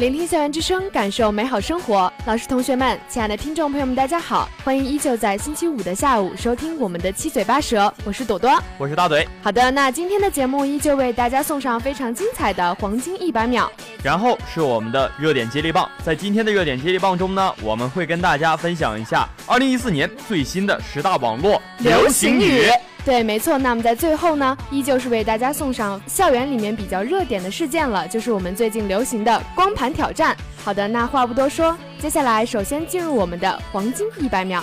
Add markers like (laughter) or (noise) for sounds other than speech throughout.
聆听校园之声，感受美好生活。老师、同学们，亲爱的听众朋友们，大家好，欢迎依旧在星期五的下午收听我们的七嘴八舌，我是朵朵。我是大嘴。好的，那今天的节目依旧为大家送上非常精彩的黄金一百秒。然后是我们的热点接力棒，在今天的热点接力棒中呢，我们会跟大家分享一下二零一四年最新的十大网络流行语。对，没错。那么在最后呢，依旧是为大家送上校园里面比较热点的事件了，就是我们最近流行的光盘挑战。好的，那话不多说，接下来首先进入我们的黄金一百秒。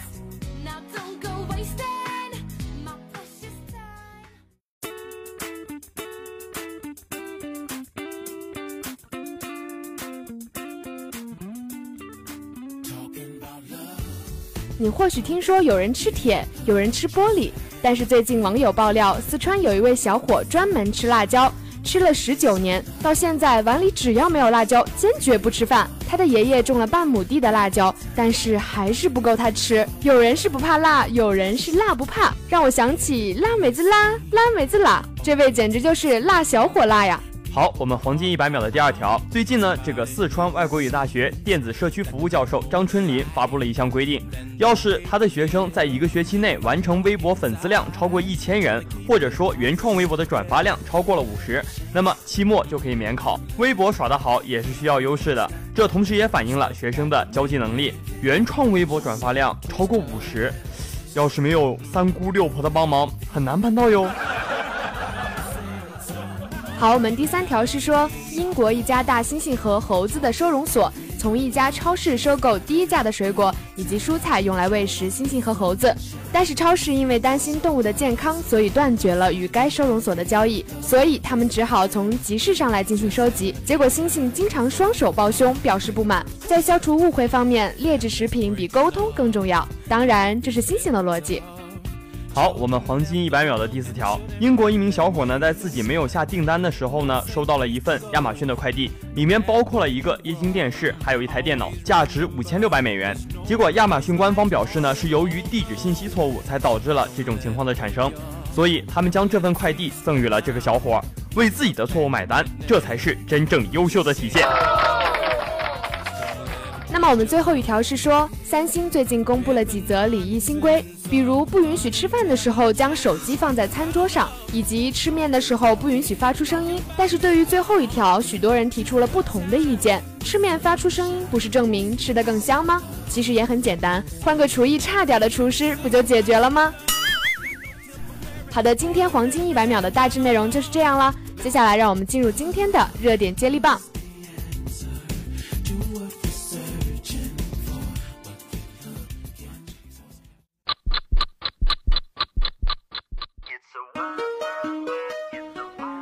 你或许听说有人吃铁，有人吃玻璃，但是最近网友爆料，四川有一位小伙专门吃辣椒，吃了十九年，到现在碗里只要没有辣椒，坚决不吃饭。他的爷爷种了半亩地的辣椒，但是还是不够他吃。有人是不怕辣，有人是辣不怕，让我想起辣妹子辣，辣妹子辣，这位简直就是辣小伙辣呀！好，我们黄金一百秒的第二条。最近呢，这个四川外国语大学电子社区服务教授张春林发布了一项规定，要是他的学生在一个学期内完成微博粉丝量超过一千人，或者说原创微博的转发量超过了五十，那么期末就可以免考。微博耍得好也是需要优势的，这同时也反映了学生的交际能力。原创微博转发量超过五十，要是没有三姑六婆的帮忙，很难办到哟。好，我们第三条是说，英国一家大猩猩和猴子的收容所从一家超市收购低价的水果以及蔬菜，用来喂食猩猩和猴子。但是超市因为担心动物的健康，所以断绝了与该收容所的交易，所以他们只好从集市上来进行收集。结果猩猩经常双手抱胸，表示不满。在消除误会方面，劣质食品比沟通更重要。当然，这是猩猩的逻辑。好，我们黄金一百秒的第四条，英国一名小伙呢，在自己没有下订单的时候呢，收到了一份亚马逊的快递，里面包括了一个液晶电视，还有一台电脑，价值五千六百美元。结果亚马逊官方表示呢，是由于地址信息错误才导致了这种情况的产生，所以他们将这份快递赠予了这个小伙，为自己的错误买单，这才是真正优秀的体现。那么我们最后一条是说，三星最近公布了几则礼仪新规，比如不允许吃饭的时候将手机放在餐桌上，以及吃面的时候不允许发出声音。但是对于最后一条，许多人提出了不同的意见。吃面发出声音，不是证明吃得更香吗？其实也很简单，换个厨艺差点的厨师，不就解决了吗？好的，今天黄金一百秒的大致内容就是这样了。接下来让我们进入今天的热点接力棒。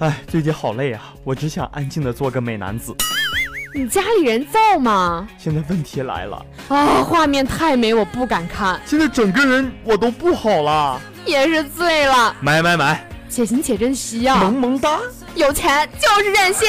哎，最近好累啊！我只想安静的做个美男子。你家里人造吗？现在问题来了啊！画面太美，我不敢看。现在整个人我都不好了，也是醉了。买买买！且行且珍惜啊！萌萌哒！有钱就是任性。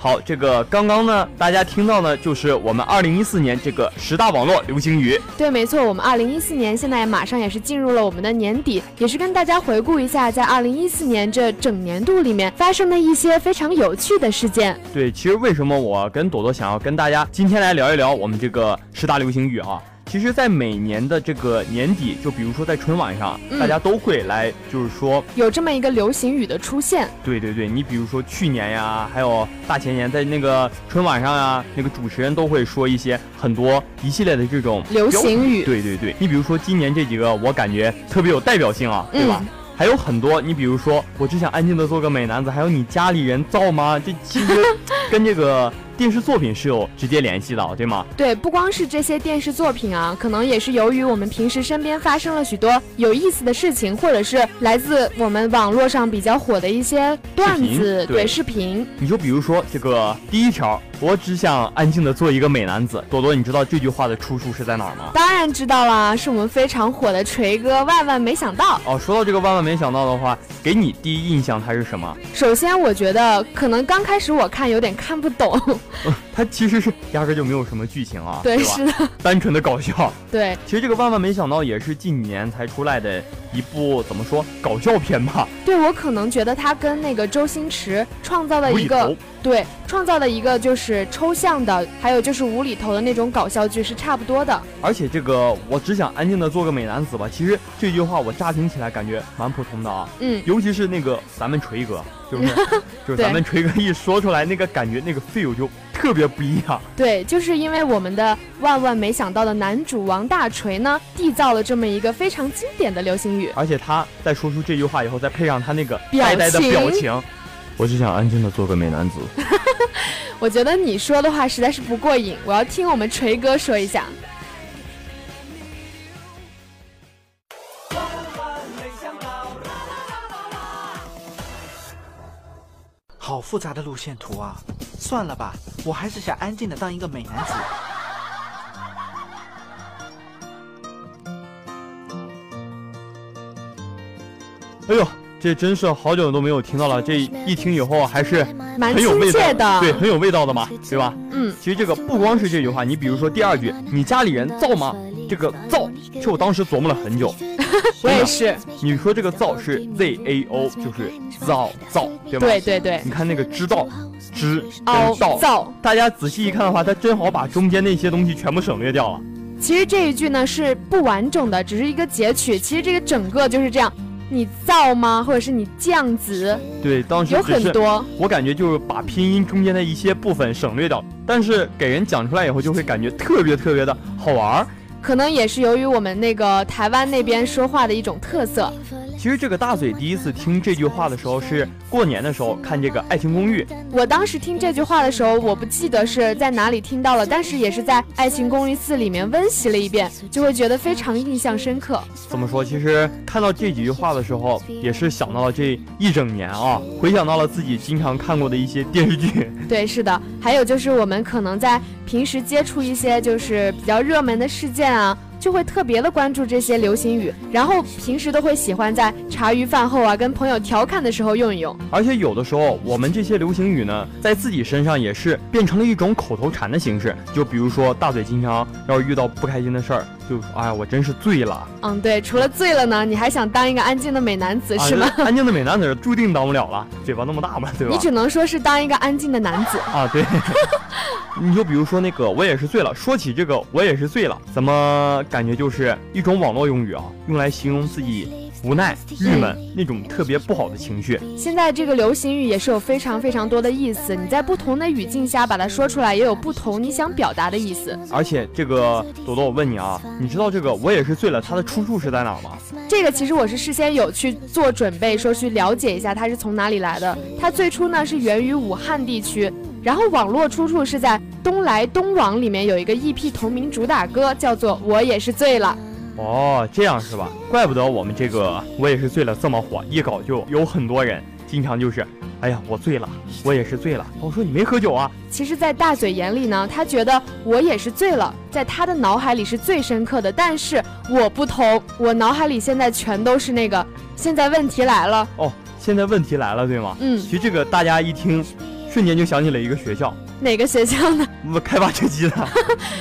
好，这个刚刚呢，大家听到呢，就是我们二零一四年这个十大网络流行语。对，没错，我们二零一四年现在马上也是进入了我们的年底，也是跟大家回顾一下，在二零一四年这整年度里面发生的一些非常有趣的事件。对，其实为什么我跟朵朵想要跟大家今天来聊一聊我们这个十大流行语啊？其实，在每年的这个年底，就比如说在春晚上，大家都会来，就是说有这么一个流行语的出现。对对对，你比如说去年呀，还有大前年，在那个春晚上呀，那个主持人都会说一些很多一系列的这种流行语。对对对，你比如说今年这几个，我感觉特别有代表性啊，对吧？还有很多，你比如说，我只想安静的做个美男子，还有你家里人造吗？这其实跟这个。电视作品是有直接联系的，对吗？对，不光是这些电视作品啊，可能也是由于我们平时身边发生了许多有意思的事情，或者是来自我们网络上比较火的一些段子，对视频。你就比如说这个第一条，我只想安静的做一个美男子。朵朵，你知道这句话的出处是在哪儿吗？当然知道啦，是我们非常火的锤哥。万万没想到哦，说到这个万万没想到的话，给你第一印象它是什么？首先，我觉得可能刚开始我看有点看不懂。(laughs) 它其实是压根就没有什么剧情啊，对，是的，(laughs) 单纯的搞笑。对，其实这个万万没想到也是近年才出来的一部怎么说搞笑片吧？对我可能觉得它跟那个周星驰创造的一个对创造的一个就是抽象的，还有就是无厘头的那种搞笑剧是差不多的。而且这个我只想安静的做个美男子吧，其实这句话我乍听起来感觉蛮普通的啊，嗯，尤其是那个咱们锤哥，就是 (laughs) 就是咱们锤哥一说出来那个感觉那个 feel 就。特别不一样，对，就是因为我们的万万没想到的男主王大锤呢，缔造了这么一个非常经典的流行语，而且他在说出这句话以后，再配上他那个呆呆的表情，(laughs) 我只想安静的做个美男子。(laughs) 我觉得你说的话实在是不过瘾，我要听我们锤哥说一下。复杂的路线图啊！算了吧，我还是想安静的当一个美男子。哎呦，这真是好久都没有听到了，这一听以后还是很有味道的，对，很有味道的嘛，对吧？嗯，其实这个不光是这句话，你比如说第二句，你家里人造吗？这个造，其实我当时琢磨了很久。(laughs) 我也是。你说这个造是 Z A O，就是造造，对吧？对对对。你看那个知道，知跟造，大家仔细一看的话，他正好把中间那些东西全部省略掉了。其实这一句呢是不完整的，只是一个截取。其实这个整个就是这样，你造吗？或者是你酱子？对，当时有很多。我感觉就是把拼音中间的一些部分省略掉，但是给人讲出来以后，就会感觉特别特别的好玩。可能也是由于我们那个台湾那边说话的一种特色。其实这个大嘴第一次听这句话的时候是过年的时候看这个《爱情公寓》。我当时听这句话的时候，我不记得是在哪里听到了，但是也是在《爱情公寓四》里面温习了一遍，就会觉得非常印象深刻。怎么说？其实看到这几句话的时候，也是想到了这一整年啊，回想到了自己经常看过的一些电视剧。对，是的。还有就是我们可能在平时接触一些就是比较热门的事件啊。就会特别的关注这些流行语，然后平时都会喜欢在茶余饭后啊，跟朋友调侃的时候用一用。而且有的时候，我们这些流行语呢，在自己身上也是变成了一种口头禅的形式。就比如说，大嘴经常要遇到不开心的事儿，就哎呀，我真是醉了。嗯，对，除了醉了呢，你还想当一个安静的美男子是吗？安静的美男子注定当不了了，嘴巴那么大嘛，对吧？你只能说是当一个安静的男子啊，对。(laughs) 你就比如说那个，我也是醉了。说起这个，我也是醉了，怎么感觉就是一种网络用语啊，用来形容自己无奈、郁闷那种特别不好的情绪。现在这个流行语也是有非常非常多的意思，你在不同的语境下把它说出来，也有不同你想表达的意思。而且这个朵朵，我问你啊，你知道这个我也是醉了，它的出处是在哪吗？这个其实我是事先有去做准备，说去了解一下它是从哪里来的。它最初呢是源于武汉地区。然后网络出处是在东来东往里面有一个 EP 同名主打歌，叫做《我也是醉了》。哦，这样是吧？怪不得我们这个《我也是醉了》这么火，一搞就有很多人经常就是，哎呀，我醉了，我也是醉了。我说你没喝酒啊？其实，在大嘴眼里呢，他觉得我也是醉了，在他的脑海里是最深刻的。但是我不同，我脑海里现在全都是那个。现在问题来了哦，现在问题来了，对吗？嗯，其实这个大家一听。瞬间就想起了一个学校，哪个学校呢？(laughs) 开挖掘机的，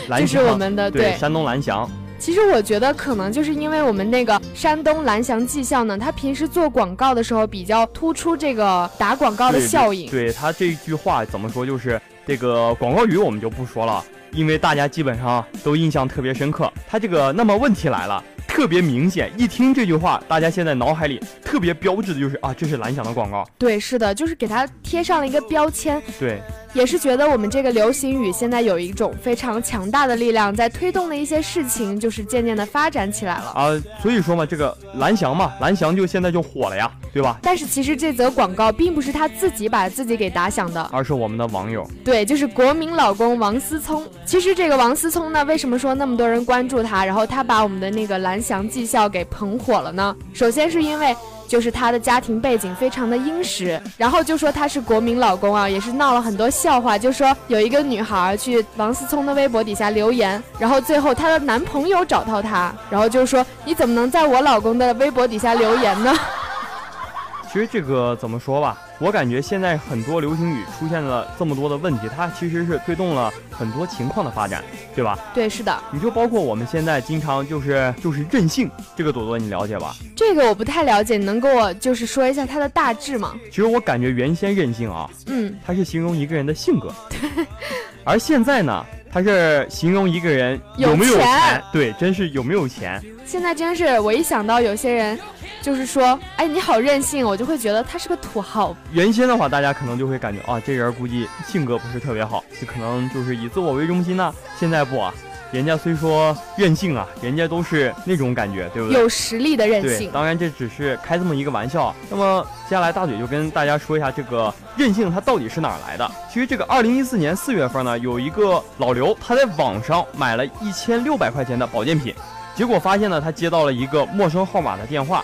(laughs) 就是我们的对山东蓝翔。其实我觉得可能就是因为我们那个山东蓝翔技校呢，他平时做广告的时候比较突出这个打广告的效应。对他这句话怎么说？就是这个广告语我们就不说了，因为大家基本上都印象特别深刻。他这个那么问题来了。特别明显，一听这句话，大家现在脑海里特别标志的就是啊，这是蓝翔的广告。对，是的，就是给它贴上了一个标签。对。也是觉得我们这个流行语现在有一种非常强大的力量，在推动的一些事情，就是渐渐的发展起来了啊。所以说嘛，这个蓝翔嘛，蓝翔就现在就火了呀，对吧？但是其实这则广告并不是他自己把自己给打响的，而是我们的网友。对，就是国民老公王思聪。其实这个王思聪呢，为什么说那么多人关注他，然后他把我们的那个蓝翔技校给捧火了呢？首先是因为。就是她的家庭背景非常的殷实，然后就说她是国民老公啊，也是闹了很多笑话。就说有一个女孩去王思聪的微博底下留言，然后最后她的男朋友找到她，然后就说你怎么能在我老公的微博底下留言呢？其实这个怎么说吧，我感觉现在很多流行语出现了这么多的问题，它其实是推动了很多情况的发展，对吧？对，是的。你就包括我们现在经常就是就是任性，这个朵朵你了解吧？这个我不太了解，你能给我就是说一下它的大致吗？其实我感觉原先任性啊，嗯，它是形容一个人的性格，而现在呢，它是形容一个人有没有钱，对，真是有没有钱。现在真是我一想到有些人。就是说，哎，你好任性，我就会觉得他是个土豪。原先的话，大家可能就会感觉啊，这人估计性格不是特别好，就可能就是以自我为中心呢。现在不啊，人家虽说任性啊，人家都是那种感觉，对不对？有实力的任性。当然这只是开这么一个玩笑。那么接下来大嘴就跟大家说一下这个任性它到底是哪儿来的。其实这个二零一四年四月份呢，有一个老刘他在网上买了一千六百块钱的保健品，结果发现呢，他接到了一个陌生号码的电话。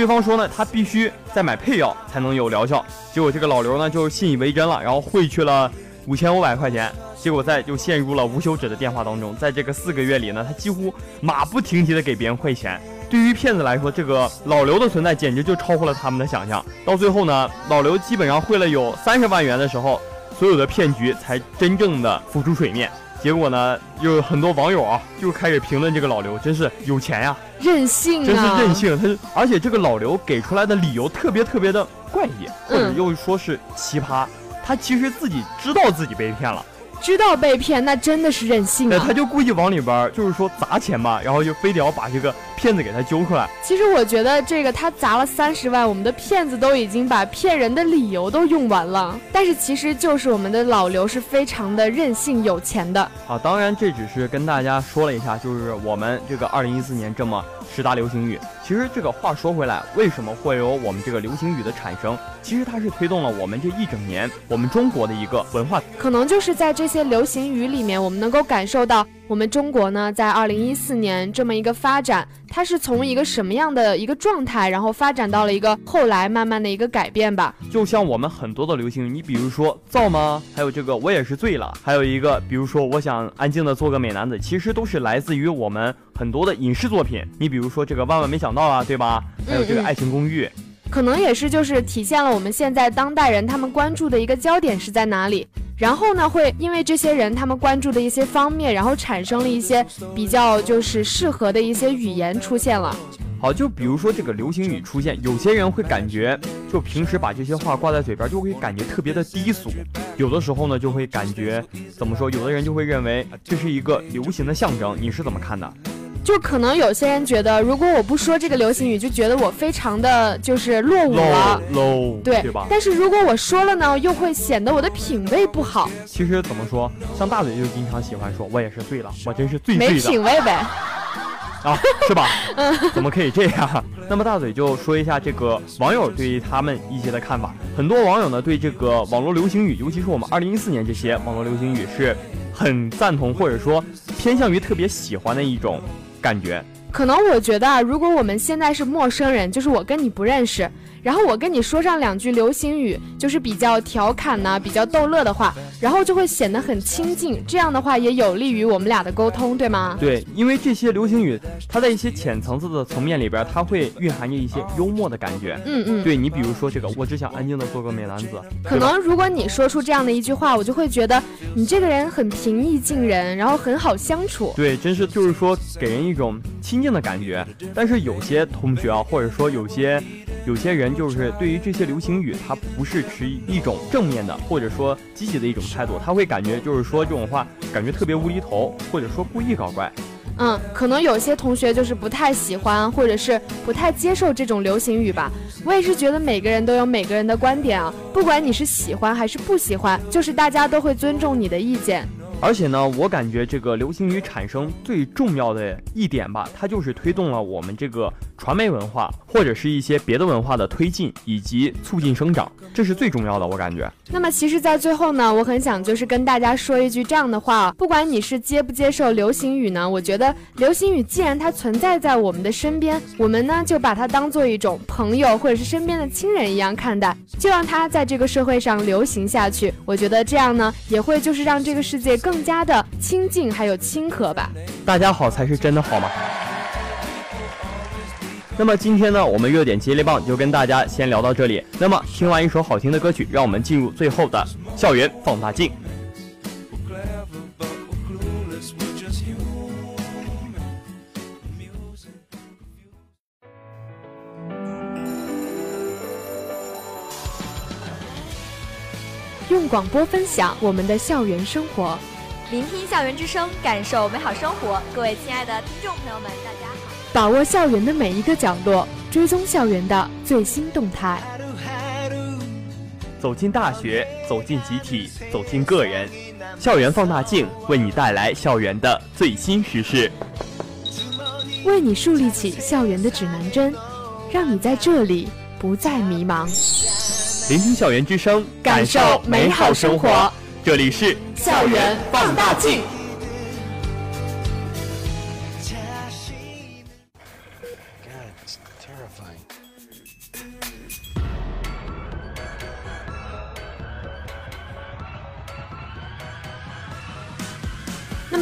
对方说呢，他必须再买配药才能有疗效。结果这个老刘呢就信以为真了，然后汇去了五千五百块钱。结果在就陷入了无休止的电话当中。在这个四个月里呢，他几乎马不停蹄的给别人汇钱。对于骗子来说，这个老刘的存在简直就超乎了他们的想象。到最后呢，老刘基本上汇了有三十万元的时候，所有的骗局才真正的浮出水面。结果呢，有很多网友啊就开始评论这个老刘真是有钱呀。任性啊！真是任性，他是，而且这个老刘给出来的理由特别特别的怪异，或者又说是奇葩，他其实自己知道自己被骗了。知道被骗，那真的是任性啊！他就故意往里边，就是说砸钱吧，然后就非得要把这个骗子给他揪出来。其实我觉得这个他砸了三十万，我们的骗子都已经把骗人的理由都用完了。但是其实就是我们的老刘是非常的任性有钱的啊！当然这只是跟大家说了一下，就是我们这个二零一四年这么十大流行语。其实这个话说回来，为什么会有我们这个流行语的产生？其实它是推动了我们这一整年我们中国的一个文化。可能就是在这。些流行语里面，我们能够感受到我们中国呢，在二零一四年这么一个发展，它是从一个什么样的一个状态，然后发展到了一个后来慢慢的一个改变吧。就像我们很多的流行语，你比如说造吗？还有这个我也是醉了，还有一个比如说我想安静的做个美男子，其实都是来自于我们很多的影视作品。你比如说这个万万没想到啊，对吧？还有这个爱情公寓。可能也是就是体现了我们现在当代人他们关注的一个焦点是在哪里，然后呢会因为这些人他们关注的一些方面，然后产生了一些比较就是适合的一些语言出现了。好，就比如说这个流行语出现，有些人会感觉就平时把这些话挂在嘴边，就会感觉特别的低俗；有的时候呢就会感觉怎么说，有的人就会认为这是一个流行的象征。你是怎么看的？就可能有些人觉得，如果我不说这个流行语，就觉得我非常的就是落伍了，low，对对吧？但是如果我说了呢，又会显得我的品味不好。其实怎么说，像大嘴就经常喜欢说，我也是醉了，我真是醉醉的，没品味呗，(laughs) 啊，是吧？嗯，怎么可以这样？那么大嘴就说一下这个网友对于他们一些的看法。很多网友呢对这个网络流行语，尤其是我们二零一四年这些网络流行语，是很赞同或者说偏向于特别喜欢的一种。感觉，可能我觉得，如果我们现在是陌生人，就是我跟你不认识。然后我跟你说上两句流行语，就是比较调侃呐，比较逗乐的话，然后就会显得很亲近。这样的话也有利于我们俩的沟通，对吗？对，因为这些流行语，它在一些浅层次的层面里边，它会蕴含着一些幽默的感觉。嗯嗯。对你比如说这个，我只想安静的做个美男子。可能如果你说出这样的一句话，我就会觉得你这个人很平易近人，然后很好相处。对，真是就是说给人一种亲近的感觉。但是有些同学啊，或者说有些。有些人就是对于这些流行语，他不是持一种正面的或者说积极的一种态度，他会感觉就是说这种话感觉特别无厘头，或者说故意搞怪。嗯，可能有些同学就是不太喜欢，或者是不太接受这种流行语吧。我也是觉得每个人都有每个人的观点啊，不管你是喜欢还是不喜欢，就是大家都会尊重你的意见。而且呢，我感觉这个流行语产生最重要的一点吧，它就是推动了我们这个传媒文化或者是一些别的文化的推进以及促进生长，这是最重要的。我感觉。那么，其实，在最后呢，我很想就是跟大家说一句这样的话：，不管你是接不接受流行语呢，我觉得流行语既然它存在在我们的身边，我们呢就把它当做一种朋友或者是身边的亲人一样看待，就让它在这个社会上流行下去。我觉得这样呢，也会就是让这个世界更。加的亲近，还有亲和吧。大家好才是真的好吗。那么今天呢，我们热点接力棒就跟大家先聊到这里。那么听完一首好听的歌曲，让我们进入最后的校园放大镜。用广播分享我们的校园生活。聆听校园之声，感受美好生活。各位亲爱的听众朋友们，大家好！把握校园的每一个角落，追踪校园的最新动态。走进大学，走进集体，走进个人。校园放大镜为你带来校园的最新时事，为你树立起校园的指南针，让你在这里不再迷茫。聆听校园之声，感受美好生活。这里是校园放大镜。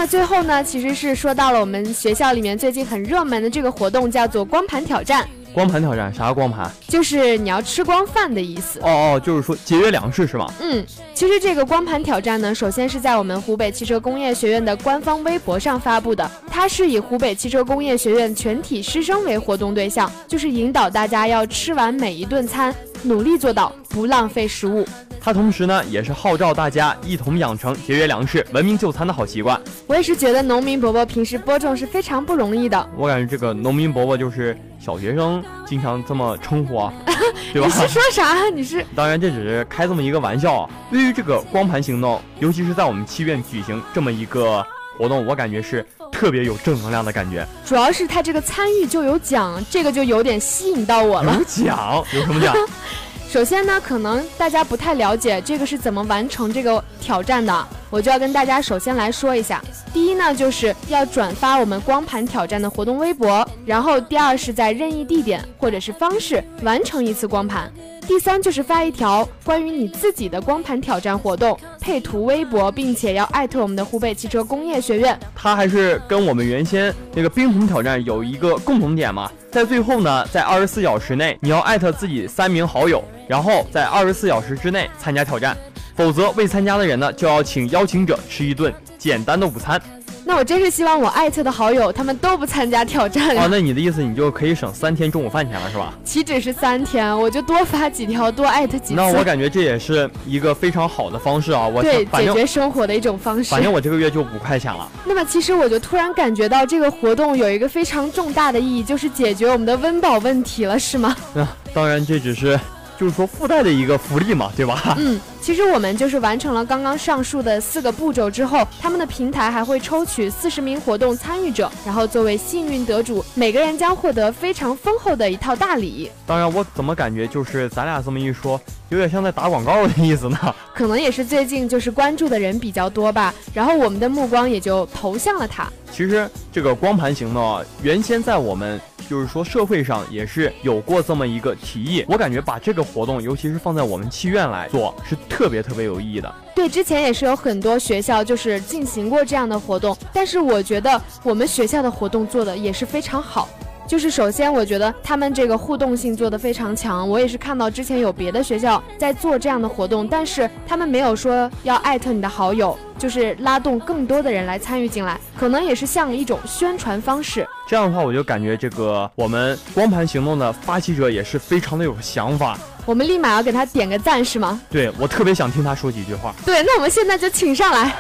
最后呢，其实是说到了我们学校里面最近很热门的这个活动，叫做光盘挑战。光盘挑战啥光盘？就是你要吃光饭的意思。哦哦，就是说节约粮食是吗？嗯，其实这个光盘挑战呢，首先是在我们湖北汽车工业学院的官方微博上发布的。它是以湖北汽车工业学院全体师生为活动对象，就是引导大家要吃完每一顿餐，努力做到不浪费食物。它同时呢，也是号召大家一同养成节约粮食、文明就餐的好习惯。我也是觉得农民伯伯平时播种是非常不容易的。我感觉这个农民伯伯就是。小学生经常这么称呼啊，(laughs) 对吧？你是说啥？你是？当然，这只是开这么一个玩笑啊。对于这个光盘行动，尤其是在我们七院举行这么一个活动，我感觉是特别有正能量的感觉。主要是他这个参与就有奖，这个就有点吸引到我了。有奖？有什么奖？(laughs) 首先呢，可能大家不太了解这个是怎么完成这个挑战的，我就要跟大家首先来说一下。第一呢，就是要转发我们光盘挑战的活动微博，然后第二是在任意地点或者是方式完成一次光盘。第三就是发一条关于你自己的光盘挑战活动，配图微博，并且要艾特我们的湖北汽车工业学院。它还是跟我们原先那个冰桶挑战有一个共同点嘛，在最后呢，在二十四小时内你要艾特自己三名好友，然后在二十四小时之内参加挑战，否则未参加的人呢就要请邀请者吃一顿简单的午餐。那我真是希望我艾特的好友他们都不参加挑战啊！那你的意思你就可以省三天中午饭钱了是吧？岂止是三天，我就多发几条，多艾特几次。那我感觉这也是一个非常好的方式啊！我对解决生活的一种方式。反正我这个月就五块钱了。那么其实我就突然感觉到这个活动有一个非常重大的意义，就是解决我们的温饱问题了，是吗？那当然，这只是。就是说附带的一个福利嘛，对吧？嗯，其实我们就是完成了刚刚上述的四个步骤之后，他们的平台还会抽取四十名活动参与者，然后作为幸运得主，每个人将获得非常丰厚的一套大礼。当然，我怎么感觉就是咱俩这么一说，有点像在打广告的意思呢？(laughs) 可能也是最近就是关注的人比较多吧，然后我们的目光也就投向了他。其实这个光盘行动啊，原先在我们。就是说，社会上也是有过这么一个提议，我感觉把这个活动，尤其是放在我们气院来做，是特别特别有意义的。对，之前也是有很多学校就是进行过这样的活动，但是我觉得我们学校的活动做的也是非常好。就是首先，我觉得他们这个互动性做得非常强。我也是看到之前有别的学校在做这样的活动，但是他们没有说要艾特你的好友，就是拉动更多的人来参与进来，可能也是像一种宣传方式。这样的话，我就感觉这个我们光盘行动的发起者也是非常的有想法。我们立马要给他点个赞，是吗？对，我特别想听他说几句话。对，那我们现在就请上来。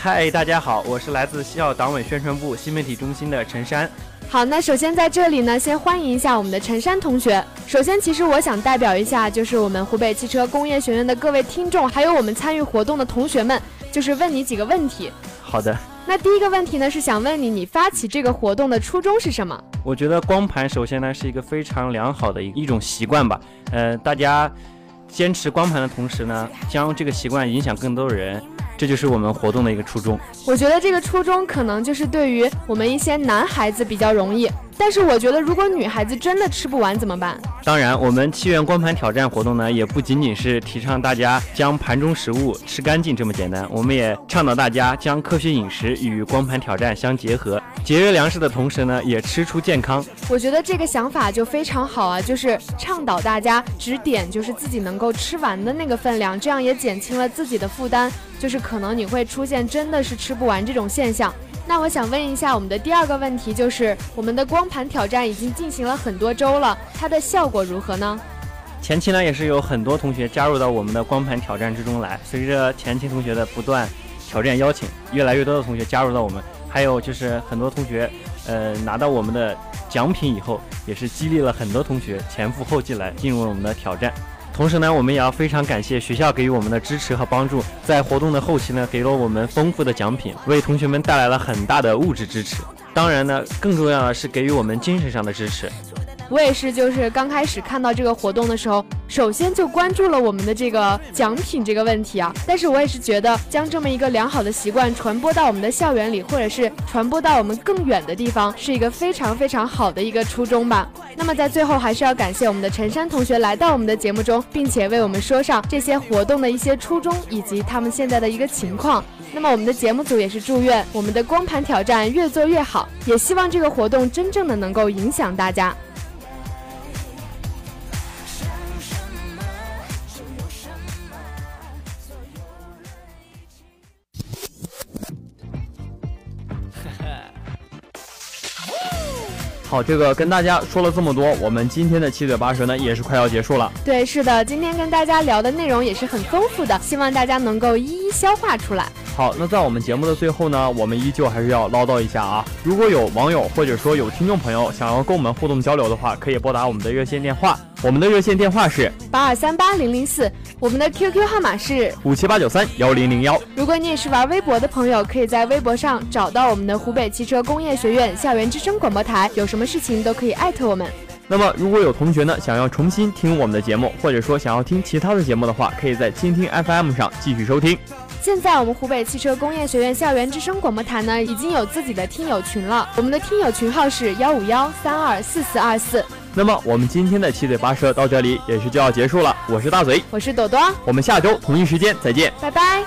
嗨，大家好，我是来自西校党委宣传部新媒体中心的陈山。好，那首先在这里呢，先欢迎一下我们的陈山同学。首先，其实我想代表一下，就是我们湖北汽车工业学院的各位听众，还有我们参与活动的同学们，就是问你几个问题。好的。那第一个问题呢，是想问你，你发起这个活动的初衷是什么？我觉得光盘首先呢是一个非常良好的一一种习惯吧。呃，大家坚持光盘的同时呢，将这个习惯影响更多的人。这就是我们活动的一个初衷。我觉得这个初衷可能就是对于我们一些男孩子比较容易。但是我觉得，如果女孩子真的吃不完怎么办？当然，我们七元光盘挑战活动呢，也不仅仅是提倡大家将盘中食物吃干净这么简单，我们也倡导大家将科学饮食与光盘挑战相结合，节约粮食的同时呢，也吃出健康。我觉得这个想法就非常好啊，就是倡导大家只点就是自己能够吃完的那个分量，这样也减轻了自己的负担，就是可能你会出现真的是吃不完这种现象。那我想问一下，我们的第二个问题就是，我们的光盘挑战已经进行了很多周了，它的效果如何呢？前期呢也是有很多同学加入到我们的光盘挑战之中来，随着前期同学的不断挑战邀请，越来越多的同学加入到我们，还有就是很多同学，呃拿到我们的奖品以后，也是激励了很多同学前赴后继来进入我们的挑战。同时呢，我们也要非常感谢学校给予我们的支持和帮助，在活动的后期呢，给了我们丰富的奖品，为同学们带来了很大的物质支持。当然呢，更重要的是给予我们精神上的支持。我也是，就是刚开始看到这个活动的时候，首先就关注了我们的这个奖品这个问题啊。但是我也是觉得，将这么一个良好的习惯传播到我们的校园里，或者是传播到我们更远的地方，是一个非常非常好的一个初衷吧。那么在最后，还是要感谢我们的陈山同学来到我们的节目中，并且为我们说上这些活动的一些初衷以及他们现在的一个情况。那么我们的节目组也是祝愿我们的光盘挑战越做越好，也希望这个活动真正的能够影响大家。好，这个跟大家说了这么多，我们今天的七嘴八舌呢也是快要结束了。对，是的，今天跟大家聊的内容也是很丰富的，希望大家能够一一消化出来。好，那在我们节目的最后呢，我们依旧还是要唠叨一下啊，如果有网友或者说有听众朋友想要跟我们互动交流的话，可以拨打我们的热线电话我们的热线电话是八二三八零零四，我们的 QQ 号码是五七八九三幺零零幺。如果你也是玩微博的朋友，可以在微博上找到我们的湖北汽车工业学院校园之声广播台，有什么事情都可以艾特我们。那么，如果有同学呢想要重新听我们的节目，或者说想要听其他的节目的话，可以在蜻蜓 FM 上继续收听。现在我们湖北汽车工业学院校园之声广播台呢，已经有自己的听友群了。我们的听友群号是幺五幺三二四四二四。那么我们今天的七嘴八舌到这里也是就要结束了。我是大嘴，我是朵朵，我们下周同一时间再见，拜拜。